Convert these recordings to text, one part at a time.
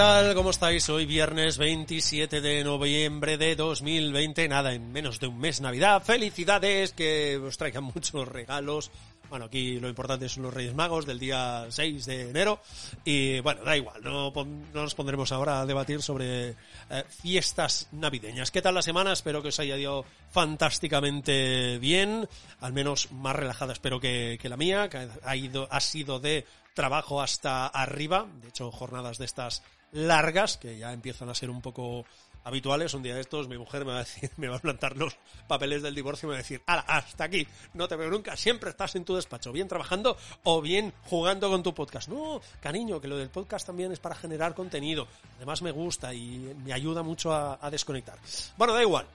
Tal? ¿Cómo estáis? Hoy viernes 27 de noviembre de 2020. Nada, en menos de un mes Navidad. Felicidades, que os traigan muchos regalos. Bueno, aquí lo importante son los Reyes Magos del día 6 de enero. Y bueno, da igual, no, nos pondremos ahora a debatir sobre eh, fiestas navideñas. ¿Qué tal la semana? Espero que os haya ido fantásticamente bien. Al menos más relajada espero que, que la mía, que ha, ido, ha sido de trabajo hasta arriba. De hecho, jornadas de estas largas, que ya empiezan a ser un poco habituales. Un día de estos mi mujer me va a decir, me va a plantar los papeles del divorcio y me va a decir, ¡Hala, hasta aquí! No te veo nunca, siempre estás en tu despacho, bien trabajando o bien jugando con tu podcast. No, cariño, que lo del podcast también es para generar contenido. Además me gusta y me ayuda mucho a, a desconectar. Bueno, da igual.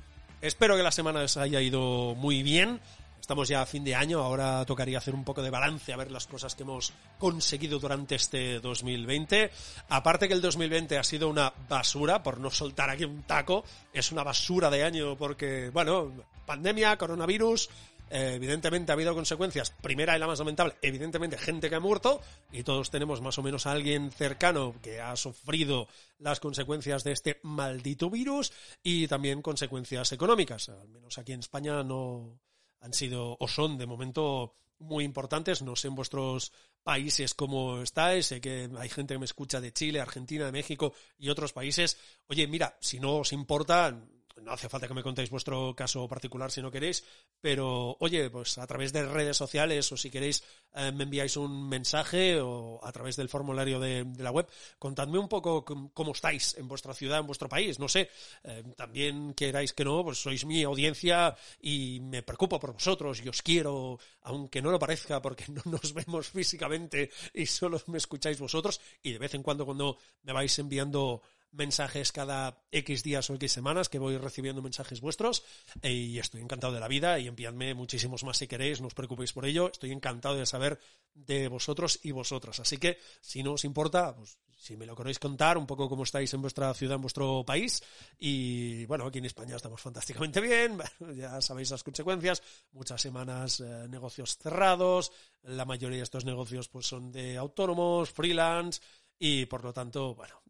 Espero que la semana os haya ido muy bien. Estamos ya a fin de año, ahora tocaría hacer un poco de balance a ver las cosas que hemos conseguido durante este 2020. Aparte que el 2020 ha sido una basura, por no soltar aquí un taco, es una basura de año porque, bueno, pandemia, coronavirus, eh, evidentemente ha habido consecuencias. Primera y la más lamentable, evidentemente gente que ha muerto y todos tenemos más o menos a alguien cercano que ha sufrido las consecuencias de este maldito virus y también consecuencias económicas. Al menos aquí en España no han sido o son de momento muy importantes. No sé en vuestros países cómo estáis. Sé que hay gente que me escucha de Chile, Argentina, de México y otros países. Oye, mira, si no os importa, no hace falta que me contéis vuestro caso particular si no queréis, pero oye, pues a través de redes sociales o si queréis eh, me enviáis un mensaje o a través del formulario de, la web, contadme un poco cómo estáis en vuestra ciudad, en vuestro país, no sé, eh, también queráis que no, pues sois mi audiencia y me preocupo por vosotros y os quiero, aunque no lo parezca porque no nos vemos físicamente y solo me escucháis vosotros y de vez en cuando cuando me vais enviando mensajes cada X días o X semanas que voy recibiendo mensajes vuestros y estoy encantado de la vida y enviadme muchísimos más si queréis, no os preocupéis por ello, estoy encantado de saber de vosotros y vosotras. Así que si no os importa, pues si me lo queréis contar, un poco cómo estáis en vuestra ciudad, en vuestro país. Y bueno, aquí en España estamos fantásticamente bien, ya sabéis las consecuencias, muchas semanas eh, negocios cerrados, la mayoría de estos negocios pues son de autónomos, freelance y por lo tanto, bueno,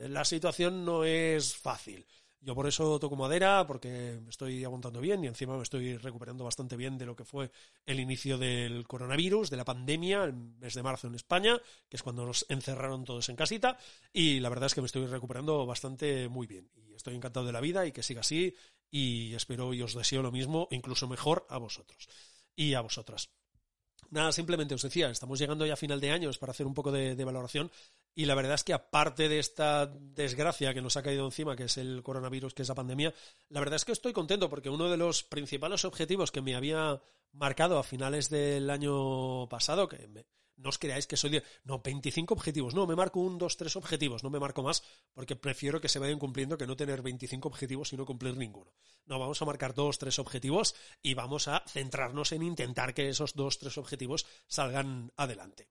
la situación no es fácil. Yo por eso toco madera, porque estoy aguantando bien y encima me estoy recuperando bastante bien de lo que fue el inicio del coronavirus, de la pandemia, el mes de marzo en España, que es cuando nos encerraron todos en casita, y la verdad es que me estoy recuperando bastante muy bien. Y estoy encantado de la vida y que siga así, y espero y os deseo lo mismo, incluso mejor a vosotros y a vosotras. Nada, simplemente os decía, estamos llegando ya a final de año, es para hacer un poco de, valoración y la verdad es que aparte de esta desgracia que nos ha caído encima, que es el coronavirus, que es la pandemia, la verdad es que estoy contento porque uno de los principales objetivos que me había marcado a finales del año pasado, que me, no os creáis que soy de, no, 25 objetivos, no, me marco un, dos, tres objetivos, no me marco más, porque prefiero que se vayan cumpliendo que no tener 25 objetivos y no cumplir ninguno. No, vamos a marcar dos, tres objetivos y vamos a centrarnos en intentar que esos dos, tres objetivos salgan adelante.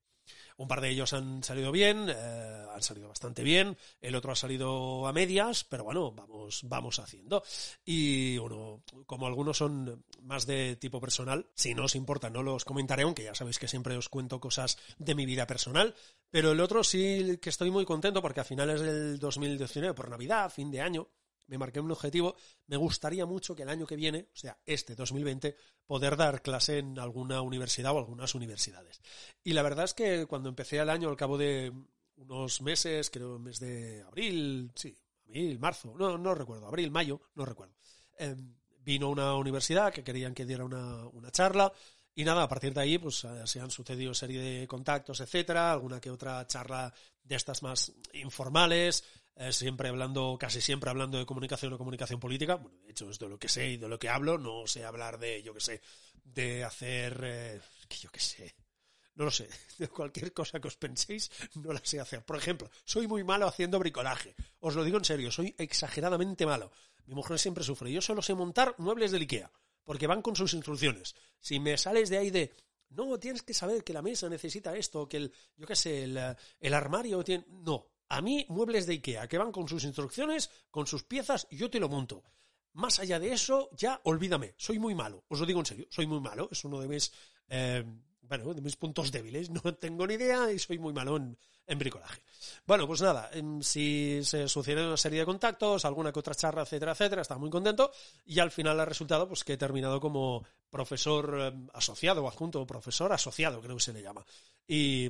Un par de ellos han salido bien, eh, han salido bastante bien, el otro ha salido a medias, pero bueno, vamos, vamos haciendo. Y uno, como algunos son más de tipo personal, si no os importa, no los comentaré, aunque ya sabéis que siempre os cuento cosas de mi vida personal, pero el otro sí que estoy muy contento porque a finales del 2019, por Navidad, fin de año, me marqué un objetivo, me gustaría mucho que el año que viene, o sea, este 2020, poder dar clase en alguna universidad o algunas universidades. Y la verdad es que cuando empecé el año, al cabo de unos meses, creo mes de abril, sí, abril, marzo, no, no recuerdo, abril, mayo, no recuerdo. Eh, vino una universidad que querían que diera una, una charla y nada, a partir de ahí, pues eh, se han sucedido serie de contactos, etcétera, alguna que otra charla de estas más informales, eh, siempre hablando, casi siempre hablando de comunicación o comunicación política. Bueno, de hecho, es de lo que sé y de lo que hablo, no sé hablar de, yo qué sé, de hacer, eh, que yo qué sé, no lo sé, de cualquier cosa que os penséis, no la sé hacer. Por ejemplo, soy muy malo haciendo bricolaje. Os lo digo en serio, soy exageradamente malo. Mi mujer siempre sufre. Yo solo sé montar muebles del IKEA porque van con sus instrucciones. Si me sales de ahí de, no, tienes que saber que la mesa necesita esto, que el, yo qué sé, el, armario tiene... No, a mí muebles de Ikea que van con sus instrucciones, con sus piezas, yo te lo monto. Más allá de eso, ya olvídame, soy muy malo, os lo digo en serio, soy muy malo, es uno de mis... Eh, bueno, de mis puntos débiles. No tengo ni idea y soy muy malo en, bricolaje. Bueno, pues nada, em, si se sucede una serie de contactos, alguna que otra charla, etcétera, etcétera, estaba muy contento y al final ha resultado pues que he terminado como profesor em, asociado o adjunto, profesor asociado creo que se le llama. Y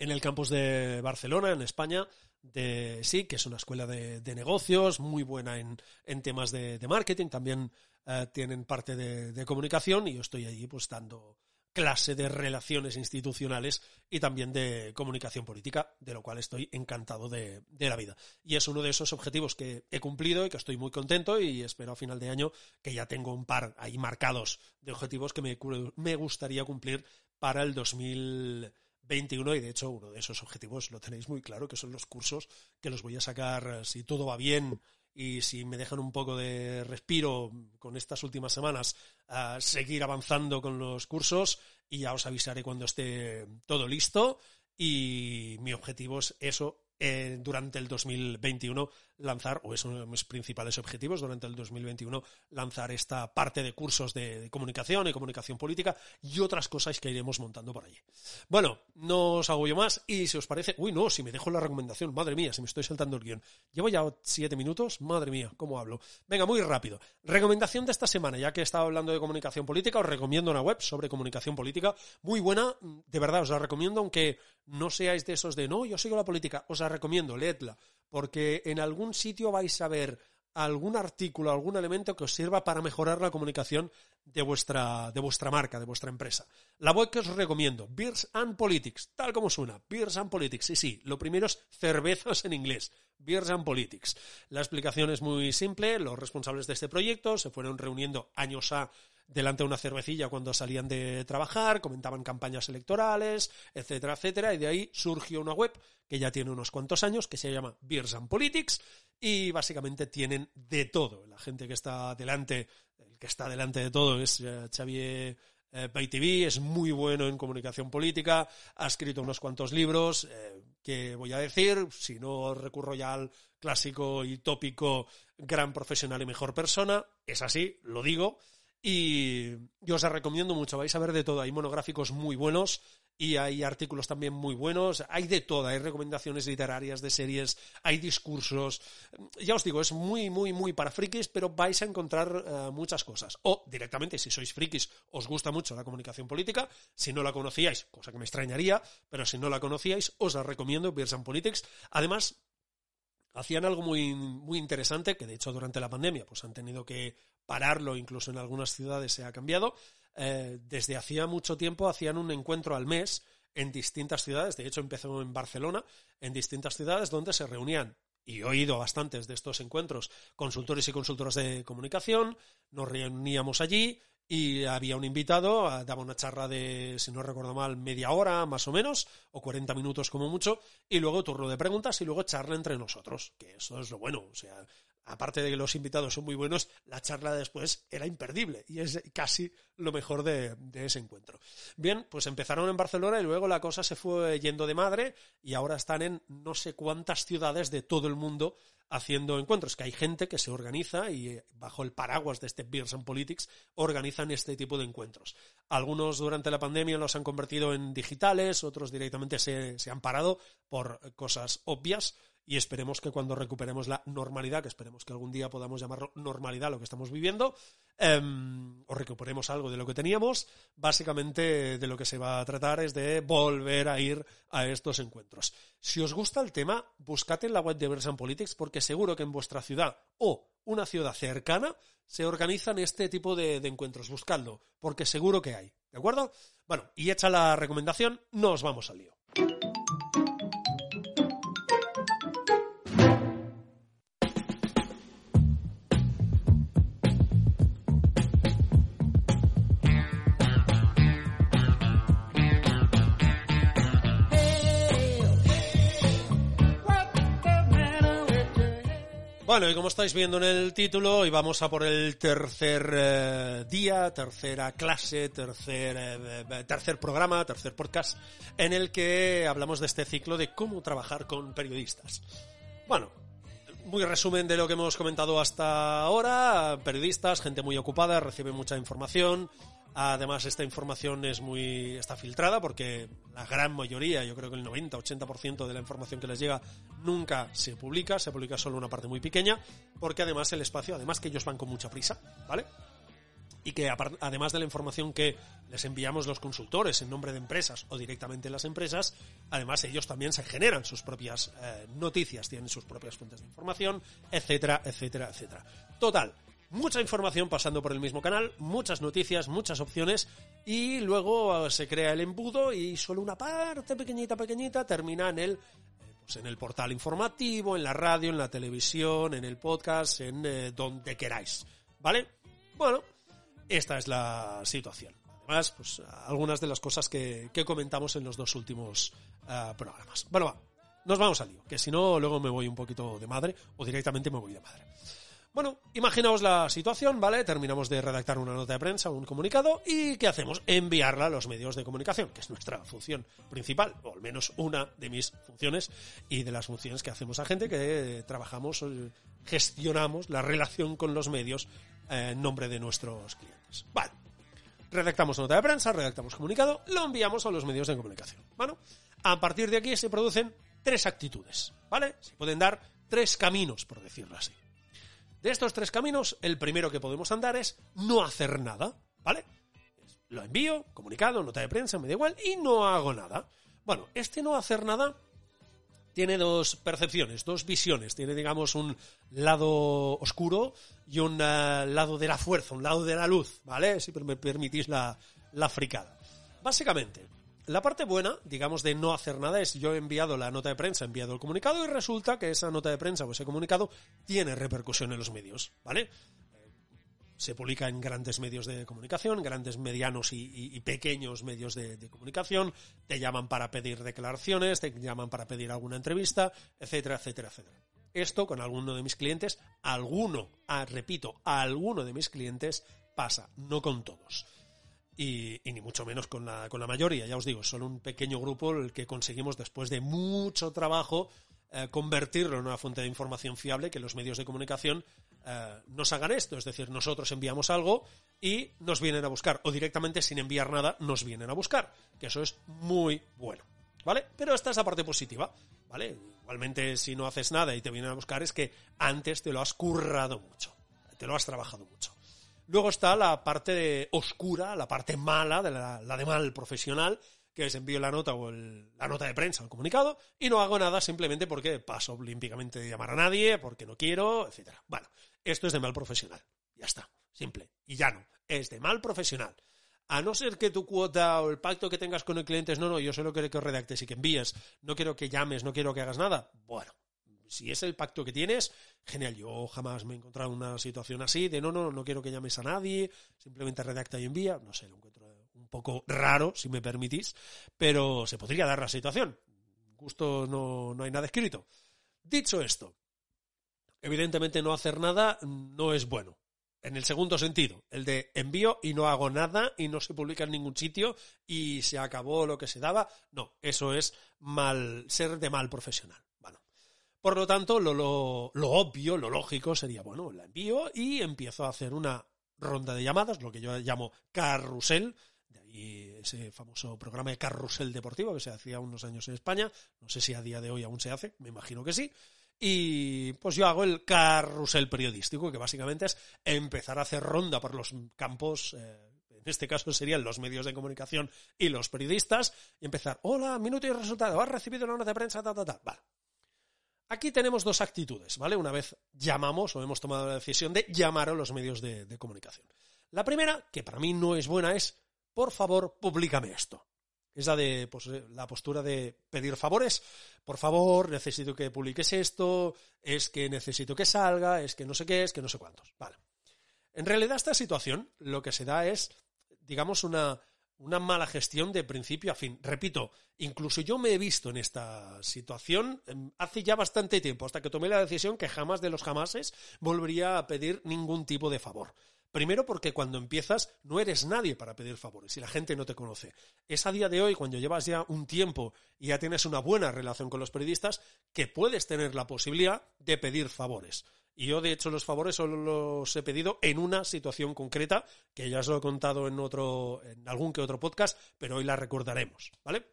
en el campus de Barcelona, en España, de sí, que es una escuela de, negocios, muy buena en, temas de, marketing, también eh, tienen parte de, comunicación y yo estoy allí pues dando clase de relaciones institucionales y también de comunicación política, de lo cual estoy encantado de, la vida. Y es uno de esos objetivos que he cumplido y que estoy muy contento y espero a final de año que ya tengo un par ahí marcados de objetivos que me, me gustaría cumplir para el 2021 y de hecho uno de esos objetivos lo tenéis muy claro que son los cursos que los voy a sacar si todo va bien y si me dejan un poco de respiro con estas últimas semanas, a seguir avanzando con los cursos y ya os avisaré cuando esté todo listo. Y mi objetivo es eso, eh, durante el 2021 lanzar, o es uno de mis principales objetivos durante el 2021, lanzar esta parte de cursos de, comunicación y comunicación política y otras cosas que iremos montando por allí. Bueno, no os hago yo más y si os parece, uy no, si me dejo la recomendación, madre mía, si me estoy saltando el guion. Llevo ya siete minutos, madre mía, ¿cómo hablo? Venga, muy rápido. Recomendación de esta semana, ya que he estado hablando de comunicación política, os recomiendo una web sobre comunicación política, muy buena, de verdad, os la recomiendo, aunque no seáis de esos de, no, yo sigo la política, os la recomiendo, leedla, porque en algún sitio vais a ver algún artículo, algún elemento que os sirva para mejorar la comunicación de vuestra, de vuestra marca, de vuestra empresa. La web que os recomiendo, Beers and Politics, tal como suena, Beers and Politics. Sí, sí, lo primero es cervezas en inglés, Beers and Politics. La explicación es muy simple, los responsables de este proyecto se fueron reuniendo años a delante de una cervecilla cuando salían de trabajar, comentaban campañas electorales, etcétera, etcétera, y de ahí surgió una web que ya tiene unos cuantos años, que se llama Beers and Politics, y básicamente tienen de todo. La gente que está delante, el que está delante de todo es eh, Xavier eh, es muy bueno en comunicación política, ha escrito unos cuantos libros, eh, que voy a decir, si no recurro ya al clásico y tópico gran profesional y mejor persona, es así, lo digo, y yo os recomiendo mucho, vais a ver de todo. Hay monográficos muy buenos y hay artículos también muy buenos. Hay de todo, hay recomendaciones literarias de series, hay discursos. Ya os digo, es muy, muy, muy para frikis, pero vais a encontrar eh, muchas cosas. O directamente, si sois frikis, os gusta mucho la comunicación política. Si no la conocíais, cosa que me extrañaría, pero si no la conocíais, os la recomiendo, Beers Politics. Además, hacían algo muy, muy interesante, que de hecho durante la pandemia pues han tenido que pararlo, incluso en algunas ciudades se ha cambiado. Eh, desde hacía mucho tiempo hacían un encuentro al mes en distintas ciudades, de hecho empezó en Barcelona, en distintas ciudades donde se reunían y he oído bastantes de estos encuentros, consultores y consultoras de comunicación, nos reuníamos allí, y había un invitado, ah, daba una charla de, si no recuerdo mal, media hora más o menos, o 40 minutos como mucho, y luego turno de preguntas y luego charla entre nosotros, que eso es lo bueno, o sea, aparte de que los invitados son muy buenos, la charla después era imperdible y es casi lo mejor de, ese encuentro. Bien, pues empezaron en Barcelona y luego la cosa se fue yendo de madre y ahora están en no sé cuántas ciudades de todo el mundo haciendo encuentros, que hay gente que se organiza y eh, bajo el paraguas de este Beers and Politics organizan este tipo de encuentros. Algunos durante la pandemia los han convertido en digitales, otros directamente se, se han parado por cosas obvias y esperemos que cuando recuperemos la normalidad, que esperemos que algún día podamos llamarlo normalidad lo que estamos viviendo, em, o recuperemos algo de lo que teníamos. Básicamente de lo que se va a tratar es de volver a ir a estos encuentros. Si os gusta el tema, buscad en la web de Versan Politics porque seguro que en vuestra ciudad o una ciudad cercana se organizan este tipo de, de encuentros. Buscadlo, porque seguro que hay. ¿De acuerdo? Bueno, y hecha la recomendación, nos vamos al lío. Bueno, y como estáis viendo en el título, y vamos a por el tercer eh, día, tercera clase, tercer, eh, tercer programa, tercer podcast, en el que hablamos de este ciclo de cómo trabajar con periodistas. Bueno, muy resumen de lo que hemos comentado hasta ahora. Periodistas, gente muy ocupada, recibe mucha información, Además, esta información es muy está filtrada porque la gran mayoría, yo creo que el 90-80% de la información que les llega nunca se publica, se publica solo una parte muy pequeña, porque además el espacio, además que ellos van con mucha prisa, ¿vale? Y que además de la información que les enviamos los consultores en nombre de empresas o directamente las empresas, además ellos también se generan sus propias eh, noticias, tienen sus propias fuentes de información, etcétera, etcétera, etcétera. Total, mucha información pasando por el mismo canal, muchas noticias, muchas opciones y luego eh, se crea el embudo y solo una parte pequeñita, pequeñita termina en el, eh, pues en el portal informativo, en la radio, en la televisión, en el podcast, en eh, donde queráis. ¿Vale? Bueno, esta es la situación. Además, pues algunas de las cosas que, comentamos en los dos últimos programas. Bueno, va, nos vamos al lío, que si no, luego me voy un poquito de madre o directamente me voy de madre. Bueno, imaginaos la situación, ¿vale? Terminamos de redactar una nota de prensa, un comunicado, y ¿qué hacemos? Enviarla a los medios de comunicación, que es nuestra función principal, o al menos una de mis funciones y de las funciones que hacemos a gente que trabajamos, eh, gestionamos la relación con los medios eh, en nombre de nuestros clientes. Vale. Redactamos nota de prensa, redactamos comunicado, lo enviamos a los medios de comunicación. Bueno, a partir de aquí se producen tres actitudes, ¿vale? Se pueden dar tres caminos, por decirlo así. De estos tres caminos, el primero que podemos andar es no hacer nada, ¿vale? Lo envío, comunicado, nota de prensa, me da igual, y no hago nada. Bueno, este no hacer nada tiene dos percepciones, dos visiones. Tiene, digamos, un lado oscuro y un eh, lado de la fuerza, un lado de la luz, ¿vale? Si me permitís la, la fricada. Básicamente, la parte buena, digamos, de no hacer nada es yo he enviado la nota de prensa, he enviado el comunicado y resulta que esa nota de prensa o ese comunicado tiene repercusión en los medios, ¿vale? se publica en grandes medios de comunicación, grandes, medianos y, pequeños medios de, comunicación, te llaman para pedir declaraciones, te llaman para pedir alguna entrevista, etcétera, etcétera, etcétera. Esto con alguno de mis clientes, alguno, ah, repito, alguno de mis clientes pasa, no con todos y, ni mucho menos con la, con la mayoría. Ya os digo, son un pequeño grupo el que conseguimos después de mucho trabajo eh, convertirlo en una fuente de información fiable, que los medios de comunicación eh, nos hagan esto. Es decir, nosotros enviamos algo y nos vienen a buscar, o directamente sin enviar nada nos vienen a buscar, que eso es muy bueno. ¿Vale? Pero esta es la parte positiva, ¿vale? Igualmente, si no haces nada y te vienen a buscar, es que antes te lo has currado mucho, te lo has trabajado mucho. Luego está la parte oscura, la parte mala, de la, de mal profesional, que es envío la nota o la nota de prensa, el comunicado, y no hago nada simplemente porque paso olímpicamente de llamar a nadie, porque no quiero, etcétera. Bueno, esto es de mal profesional. Ya está. Simple. Y ya no. Es de mal profesional. A no ser que tu cuota o el pacto que tengas con el cliente es no, no, yo solo quiero que redactes y que envíes, no quiero que llames, no quiero que hagas nada. Bueno, si es el pacto que tienes, genial. Yo jamás me he encontrado una situación así de no, no, no quiero que llames a nadie, simplemente redacta y envía. No sé, lo encuentro un poco raro, si me permitís, pero se podría dar la situación. Gusto no, no hay nada escrito. Dicho esto, evidentemente no hacer nada no es bueno. En el segundo sentido, el de envío y no hago nada y no se publica en ningún sitio y se acabó lo que se daba. No, eso es mal, ser de mal profesional. Por lo tanto, lo, lo, obvio, lo lógico sería, bueno, la envío y empiezo a hacer una ronda de llamadas, lo que yo llamo carrusel, de ahí ese famoso programa de carrusel deportivo que se hacía unos años en España, no sé si a día de hoy aún se hace, me imagino que sí, y pues yo hago el carrusel periodístico, que básicamente es empezar a hacer ronda por los campos, eh, en este caso serían los medios de comunicación y los periodistas, y empezar, hola, minuto y resultado, has recibido una nota de prensa, ta, ta, ta. Vale. Aquí tenemos dos actitudes, ¿vale? Una vez llamamos o hemos tomado la decisión de llamar a los medios de, comunicación. La primera, que para mí no es buena, es, por favor, públicame esto. Es la de pues, eh, la postura de pedir favores. Por favor, necesito que publiques esto, es que necesito que salga, es que no sé qué, es que no sé cuántos. Vale. En realidad, esta situación lo que se da es, digamos, una, una mala gestión de principio a fin. Repito, incluso yo me he visto en esta situación em, hace ya bastante tiempo, hasta que tomé la decisión que jamás de los jamases volvería a pedir ningún tipo de favor. Primero porque cuando empiezas no eres nadie para pedir favores y la gente no te conoce. Es a día de hoy, cuando llevas ya un tiempo y ya tienes una buena relación con los periodistas, que puedes tener la posibilidad de pedir favores. Y yo, de hecho, los favores solo los he pedido en una situación concreta, que ya os lo he contado en otro, en algún que otro podcast, pero hoy la recordaremos, ¿vale?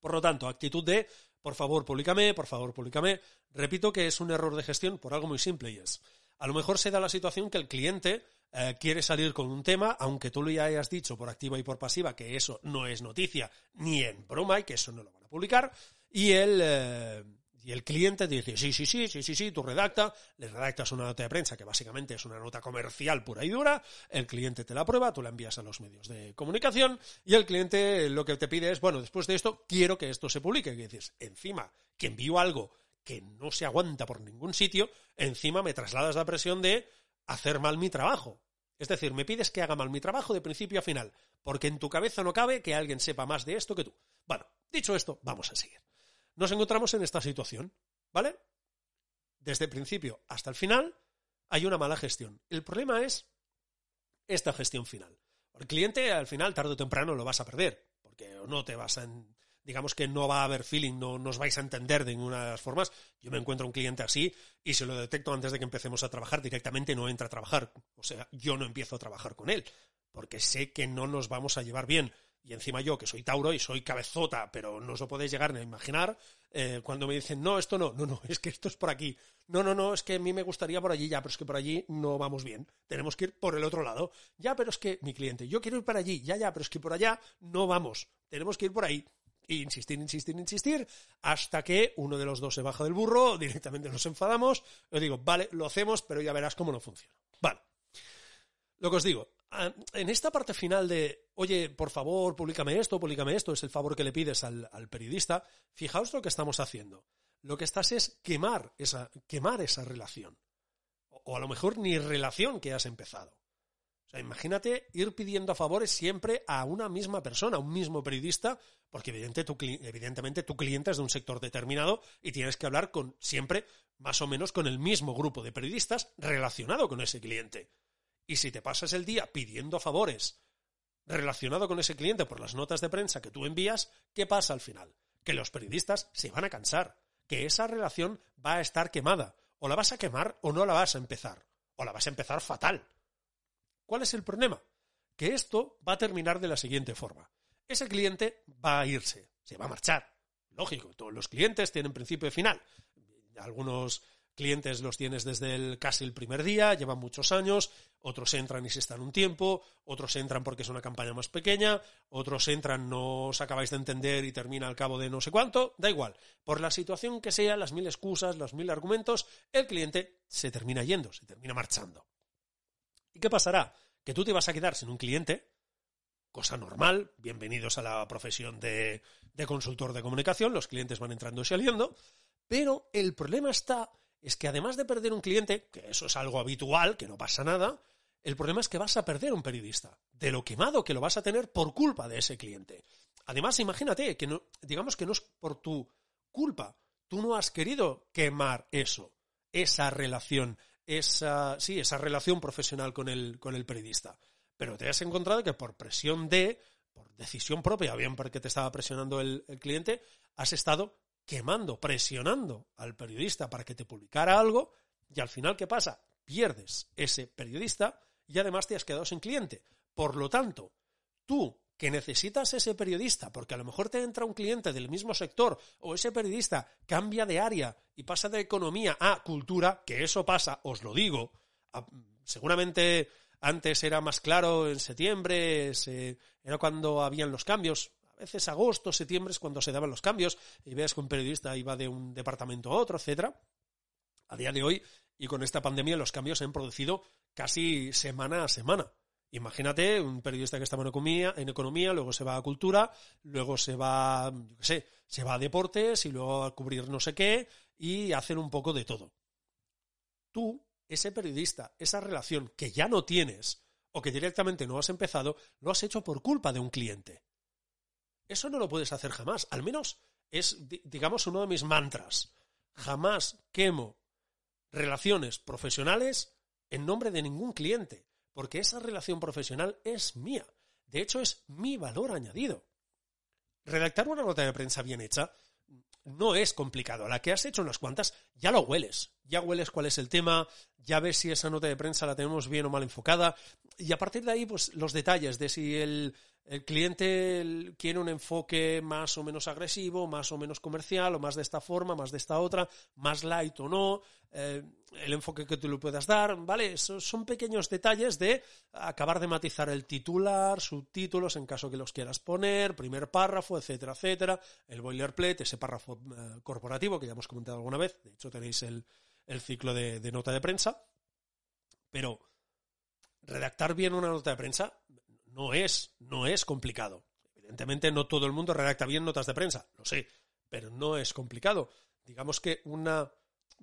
Por lo tanto, actitud de, por favor, públicame, por favor, públicame. Repito que es un error de gestión por algo muy simple y es, a lo mejor se da la situación que el cliente eh, quiere salir con un tema, aunque tú le hayas dicho por activa y por pasiva que eso no es noticia ni en broma y que eso no lo van a publicar, y el, eh, y el cliente te dice, sí, sí, sí, sí, sí, sí, tú redacta, le redactas una nota de prensa que básicamente es una nota comercial pura y dura, el cliente te la prueba, tú la envías a los medios de comunicación y el cliente lo que te pide es, bueno, después de esto, quiero que esto se publique. Y dices, encima, que envío algo que no se aguanta por ningún sitio, encima me trasladas la presión de hacer mal mi trabajo. Es decir, me pides que haga mal mi trabajo de principio a final, porque en tu cabeza no cabe que alguien sepa más de esto que tú. Bueno, dicho esto, vamos a seguir. Nos encontramos en esta situación, ¿vale? Desde el principio hasta el final hay una mala gestión. El problema es esta gestión final. El cliente al final, tarde o temprano, lo vas a perder, porque no te vas a digamos que no va a haber feeling, no nos vais a entender de ninguna de las formas. Yo me encuentro un cliente así y se lo detecto antes de que empecemos a trabajar, directamente no entra a trabajar. O sea, yo no empiezo a trabajar con él, porque sé que no nos vamos a llevar bien. Y encima yo, que soy Tauro y soy cabezota, pero no os lo podéis llegar ni a imaginar, eh, cuando me dicen, no, esto no, no, no, es que esto es por aquí. No, no, no, es que a mí me gustaría por allí, ya, pero es que por allí no vamos bien. Tenemos que ir por el otro lado. Ya, pero es que mi cliente, yo quiero ir para allí, ya, ya, pero es que por allá no vamos. Tenemos que ir por ahí insistir, insistir, insistir, hasta que uno de los dos se baja del burro, directamente nos enfadamos, yo digo, vale, lo hacemos, pero ya verás cómo no funciona. Vale. Lo que os digo, en esta parte final de, oye, por favor, públicame esto, públicame esto, es el favor que le pides al, periodista, fijaos lo que estamos haciendo. Lo que estás es quemar esa, quemar esa relación. o a lo mejor ni relación que has empezado. O sea, imagínate ir pidiendo favores siempre a una misma persona, a un mismo periodista, porque evidentemente tu cliente es de un sector determinado y tienes que hablar con siempre más o menos con el mismo grupo de periodistas relacionado con ese cliente. Y si te pasas el día pidiendo favores relacionado con ese cliente por las notas de prensa que tú envías, ¿qué pasa al final? Que los periodistas se van a cansar, que esa relación va a estar quemada. O la vas a quemar o no la vas a empezar. O la vas a empezar fatal ¿Cuál es el problema? Que esto va a terminar de la siguiente forma. Ese cliente va a irse, se va a marchar. Lógico, todos los clientes tienen principio y final. Algunos clientes los tienes desde el, casi el primer día, llevan muchos años, otros entran y se están un tiempo, otros entran porque es una campaña más pequeña, otros entran, no os acabáis de entender y termina al cabo de no sé cuánto, da igual. Por la situación que sea, las mil excusas, los mil argumentos, el cliente se termina yendo, se termina marchando. ¿Y qué pasará? Que tú te vas a quedar sin un cliente, cosa normal, bienvenidos a la profesión de, consultor de comunicación, los clientes van entrando y saliendo, pero el problema está, es que además de perder un cliente, que eso es algo habitual, que no pasa nada, el problema es que vas a perder un periodista, de lo quemado que lo vas a tener por culpa de ese cliente. Además, imagínate que no, digamos que no es por tu culpa, tú no has querido quemar eso, esa relación, esa, sí, esa relación profesional con el, con el periodista. Pero te has encontrado que por presión de, por decisión propia, bien porque te estaba presionando el, el cliente, has estado quemando, presionando al periodista para que te publicara algo y al final, ¿qué pasa? Pierdes ese periodista y además te has quedado sin cliente. Por lo tanto, tú que necesitas ese periodista, porque a lo mejor te entra un cliente del mismo sector o ese periodista cambia de área y pasa de economía a cultura, que eso pasa, os lo digo, seguramente antes era más claro en septiembre, era cuando habían los cambios, a veces agosto, septiembre es cuando se daban los cambios y ves que un periodista iba de un departamento a otro, etcétera. A día de hoy y con esta pandemia los cambios se han producido casi semana a semana. Imagínate un periodista que estaba en economía, en economía, luego se va a cultura, luego se va, yo qué sé, se va a deportes y luego a cubrir no sé qué y hacen un poco de todo. Tú, ese periodista, esa relación que ya no tienes o que directamente no has empezado, lo has hecho por culpa de un cliente. Eso no lo puedes hacer jamás. Al menos es, digamos, uno de mis mantras. Jamás quemo relaciones profesionales en nombre de ningún cliente porque esa relación profesional es mía. De hecho, es mi valor añadido. Redactar una nota de prensa bien hecha no es complicado. La que has hecho unas cuantas, ya lo hueles. Ya hueles cuál es el tema, ya ves si esa nota de prensa la tenemos bien o mal enfocada. Y a partir de ahí, pues los detalles de si el, el cliente quiere un enfoque más o menos agresivo, más o menos comercial, o más de esta forma, más de esta otra, más light o no, eh, el enfoque que tú le puedas dar, ¿vale? son pequeños detalles de acabar de matizar el titular, subtítulos en caso que los quieras poner, primer párrafo, etcétera, etcétera, el boilerplate, ese párrafo eh, corporativo que ya hemos comentado alguna vez, de hecho tenéis el, ciclo de nota de prensa, pero redactar bien una nota de prensa no es, no es complicado. Evidentemente no todo el mundo redacta bien notas de prensa, lo sé, pero no es complicado. Digamos que una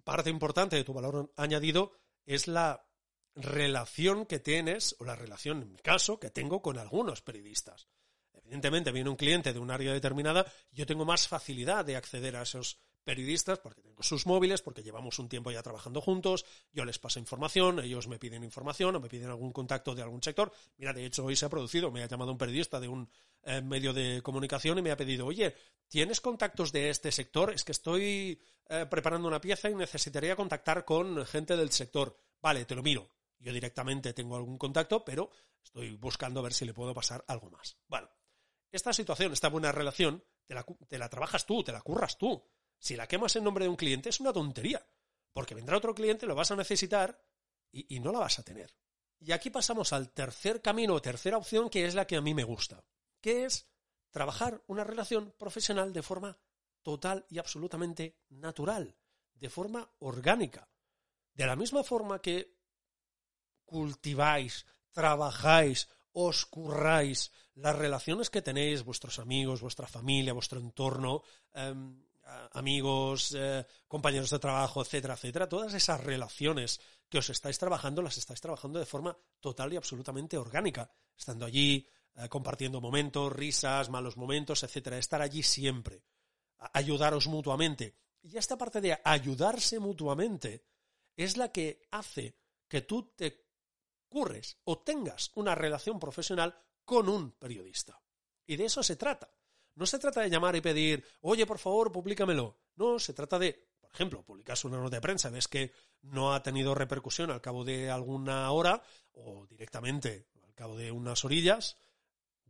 parte importante de tu valor añadido es la relación que tienes, o la relación, en mi caso, que tengo con algunos periodistas. Evidentemente, viene un cliente de un área determinada, yo tengo más facilidad de acceder a esos periodistas porque tengo sus móviles, porque llevamos un tiempo ya trabajando juntos, yo les paso información, ellos me piden información o me piden algún contacto de algún sector. Mira, de hecho hoy se ha producido, me ha llamado un periodista de un eh, medio de comunicación y me ha pedido, oye, ¿tienes contactos de este sector? Es que estoy eh, preparando una pieza y necesitaría contactar con gente del sector. Vale, te lo miro. Yo directamente tengo algún contacto, pero estoy buscando a ver si le puedo pasar algo más. Bueno, esta situación, esta buena relación, te la, te la trabajas tú, te la curras tú. Si la quemas en nombre de un cliente es una tontería, porque vendrá otro cliente, lo vas a necesitar y, no la vas a tener. Y aquí pasamos al tercer camino tercera opción que es la que a mí me gusta, que es trabajar una relación profesional de forma total y absolutamente natural, de forma orgánica. De la misma forma que cultiváis, trabajáis, os curráis las relaciones que tenéis, vuestros amigos, vuestra familia, vuestro entorno, em, amigos, eh, compañeros de trabajo, etcétera, etcétera, todas esas relaciones que os estáis trabajando, las estáis trabajando de forma total y absolutamente orgánica, estando allí, eh, compartiendo momentos, risas, malos momentos, etcétera, estar allí siempre, ayudaros mutuamente. Y esta parte de ayudarse mutuamente es la que hace que tú te curres o tengas una relación profesional con un periodista. Y de eso se trata. No se trata de llamar y pedir, oye, por favor, publícamelo. No, se trata de, por ejemplo, publicas una nota de prensa, ves que no ha tenido repercusión al cabo de alguna hora o directamente al cabo de unas orillas,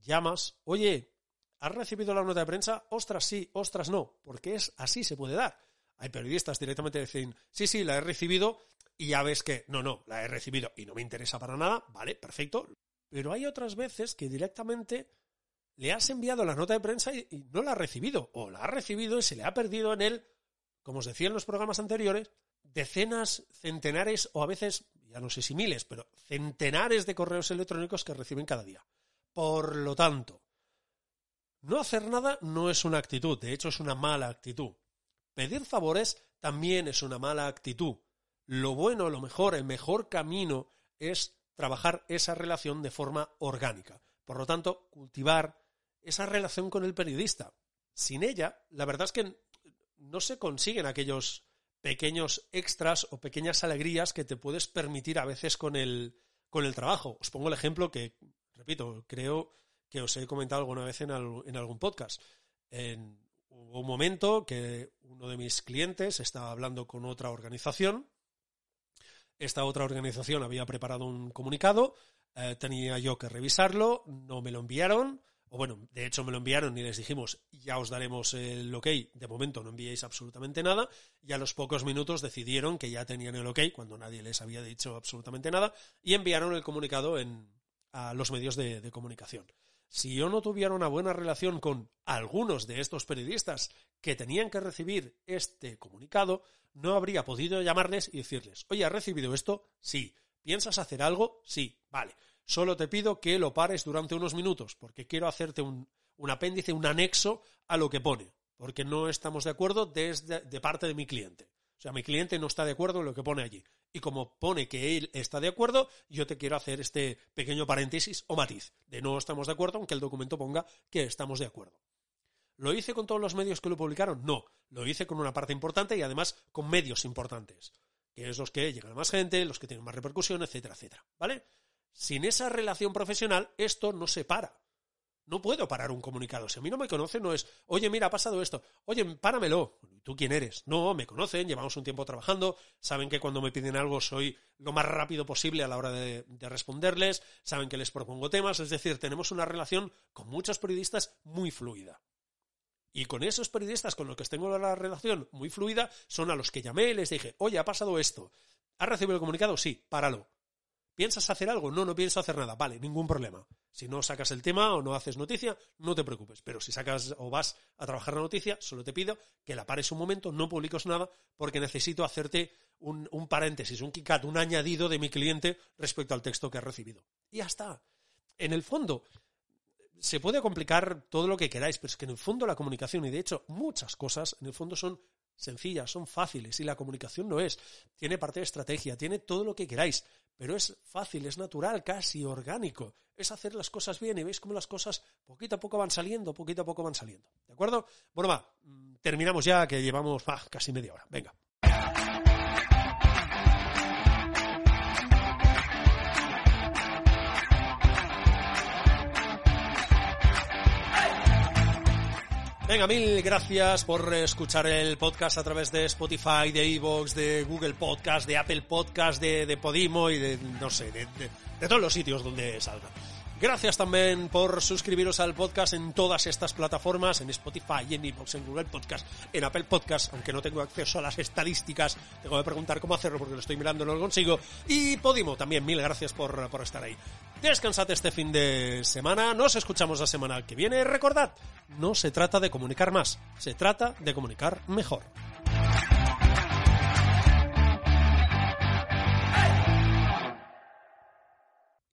llamas, oye, ¿has recibido la nota de prensa? Ostras, sí, ostras, no, porque es así se puede dar. Hay periodistas directamente que dicen, sí, sí, la he recibido y ya ves que, no, no, la he recibido y no me interesa para nada, vale, perfecto. Pero hay otras veces que directamente le has enviado la nota de prensa y, no la ha recibido, o la ha recibido y se le ha perdido en él, como os decía en los programas anteriores, decenas, centenares o a veces, ya no sé si miles, pero centenares de correos electrónicos que reciben cada día. Por lo tanto, no hacer nada no es una actitud, de hecho es una mala actitud. Pedir favores también es una mala actitud. Lo bueno, lo mejor, el mejor camino es trabajar esa relación de forma orgánica. Por lo tanto, cultivar esa relación con el periodista. Sin ella, la verdad es que no se consiguen aquellos pequeños extras o pequeñas alegrías que te puedes permitir a veces con el, con el trabajo. Os pongo el ejemplo que, repito, creo que os he comentado alguna vez en, algún podcast. En, hubo un momento que uno de mis clientes estaba hablando con otra organización. Esta otra organización había preparado un comunicado, eh, tenía yo que revisarlo, no me lo enviaron, o bueno, de hecho me lo enviaron y les dijimos, ya os daremos el ok, de momento no enviéis absolutamente nada, y a los pocos minutos decidieron que ya tenían el ok, cuando nadie les había dicho absolutamente nada, y enviaron el comunicado en, a los medios de, de comunicación. Si yo no tuviera una buena relación con algunos de estos periodistas que tenían que recibir este comunicado, no habría podido llamarles y decirles, oye, ¿has recibido esto? Sí. ¿Piensas hacer algo? Sí. Vale solo te pido que lo pares durante unos minutos, porque quiero hacerte un, apéndice, un anexo a lo que pone, porque no estamos de acuerdo desde de parte de mi cliente. O sea, mi cliente no está de acuerdo en lo que pone allí. Y como pone que él está de acuerdo, yo te quiero hacer este pequeño paréntesis o matiz de no estamos de acuerdo, aunque el documento ponga que estamos de acuerdo. ¿Lo hice con todos los medios que lo publicaron? No, lo hice con una parte importante y además con medios importantes, que es los que llegan a más gente, los que tienen más repercusión, etcétera, etcétera. ¿Vale? Sin esa relación profesional, esto no se para. No puedo parar un comunicado. Si a mí no me conocen, no es, oye, mira, ha pasado esto. Oye, páramelo. ¿Tú quién eres? No, me conocen, llevamos un tiempo trabajando, saben que cuando me piden algo soy lo más rápido posible a la hora de, de responderles, saben que les propongo temas, es decir, tenemos una relación con muchos periodistas muy fluida. Y con esos periodistas con los que tengo la relación muy fluida son a los que llamé y les dije, oye, ha pasado esto. ¿Has recibido el comunicado? Sí, páralo. ¿Piensas hacer algo? No, no pienso hacer nada. Vale, ningún problema. Si no sacas el tema o no haces noticia, no te preocupes. Pero si sacas o vas a trabajar la noticia, solo te pido que la pares un momento, no publiques nada, porque necesito hacerte un, paréntesis, un kick un añadido de mi cliente respecto al texto que has recibido. Y ya está. En el fondo, se puede complicar todo lo que queráis, pero es que en el fondo la comunicación, y de hecho muchas cosas, en el fondo son sencillas, son fáciles, y la comunicación no es. Tiene parte de estrategia, tiene todo lo que queráis, pero es fácil, es natural, casi orgánico. Es hacer las cosas bien y veis cómo las cosas poquito a poco van saliendo, poquito a poco van saliendo. ¿De acuerdo? Bueno, va, mm, terminamos ya, que llevamos casi media hora. Venga. Venga, mil gracias por escuchar el podcast a través de Spotify, de Evox, de Google Podcast, de Apple Podcast, de, Podimo y de, no sé, de, de todos los sitios donde salga. Gracias también por suscribiros al podcast en todas estas plataformas, en Spotify, en Evox, en Google Podcast, en Apple Podcast, aunque no tengo acceso a las estadísticas, tengo que preguntar cómo hacerlo porque lo estoy mirando y no lo consigo. Y Podimo también, mil gracias por, por estar ahí. Descansad este fin de semana, nos escuchamos la semana que viene. Recordad, no se trata de comunicar más, se trata de comunicar mejor.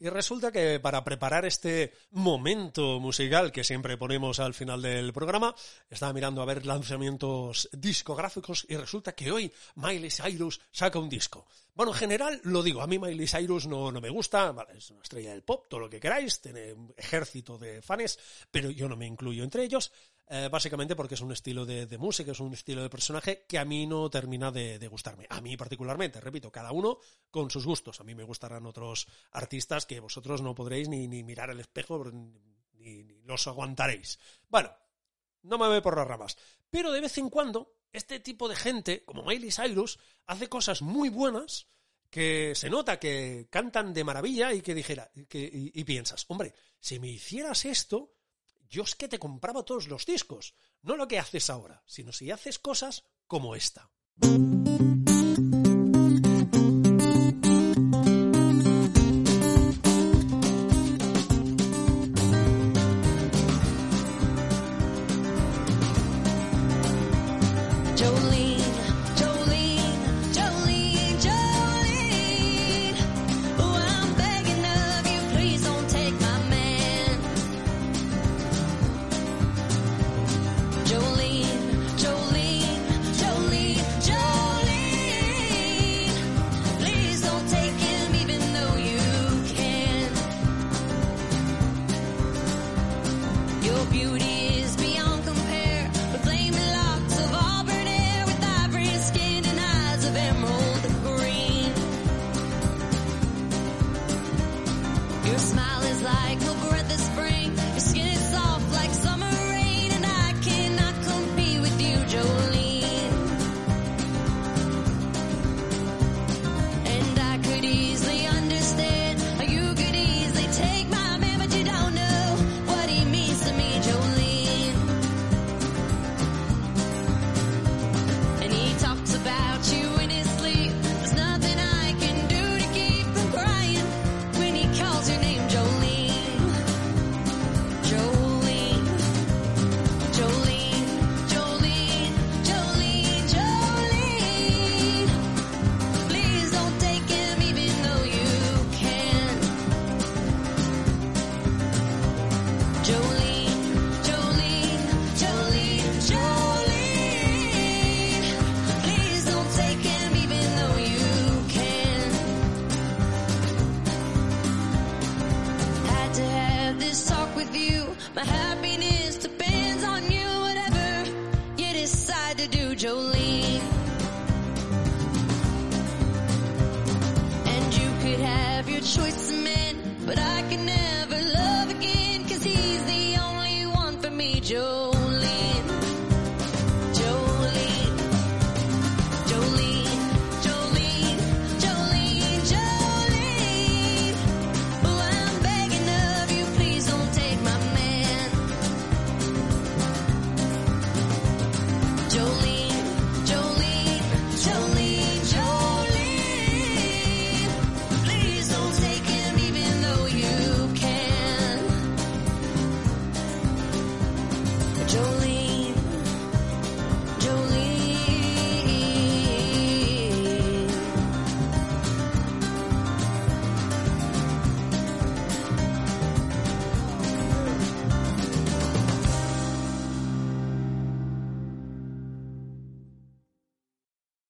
Y resulta que para preparar este momento musical que siempre ponemos al final del programa, estaba mirando a ver lanzamientos discográficos y resulta que hoy Miley Cyrus saca un disco. Bueno, en general lo digo, a mí Miley Cyrus no, no me gusta, vale, es una estrella del pop, todo lo que queráis, tiene un ejército de fans, pero yo no me incluyo entre ellos. Eh, básicamente porque es un estilo de, música, es un estilo de personaje que a mí no termina de, gustarme. A mí particularmente, repito, cada uno con sus gustos. A mí me gustarán otros artistas que vosotros no podréis ni, mirar el espejo ni, ni, los aguantaréis. Bueno, no me voy por las ramas. Pero de vez en cuando, este tipo de gente, como Miley Cyrus, hace cosas muy buenas que se nota que cantan de maravilla y que dijera, que, y piensas, hombre, si me hicieras esto, yo es que te compraba todos los discos, no lo que haces ahora, sino si haces cosas como esta. choice of men, but I can never.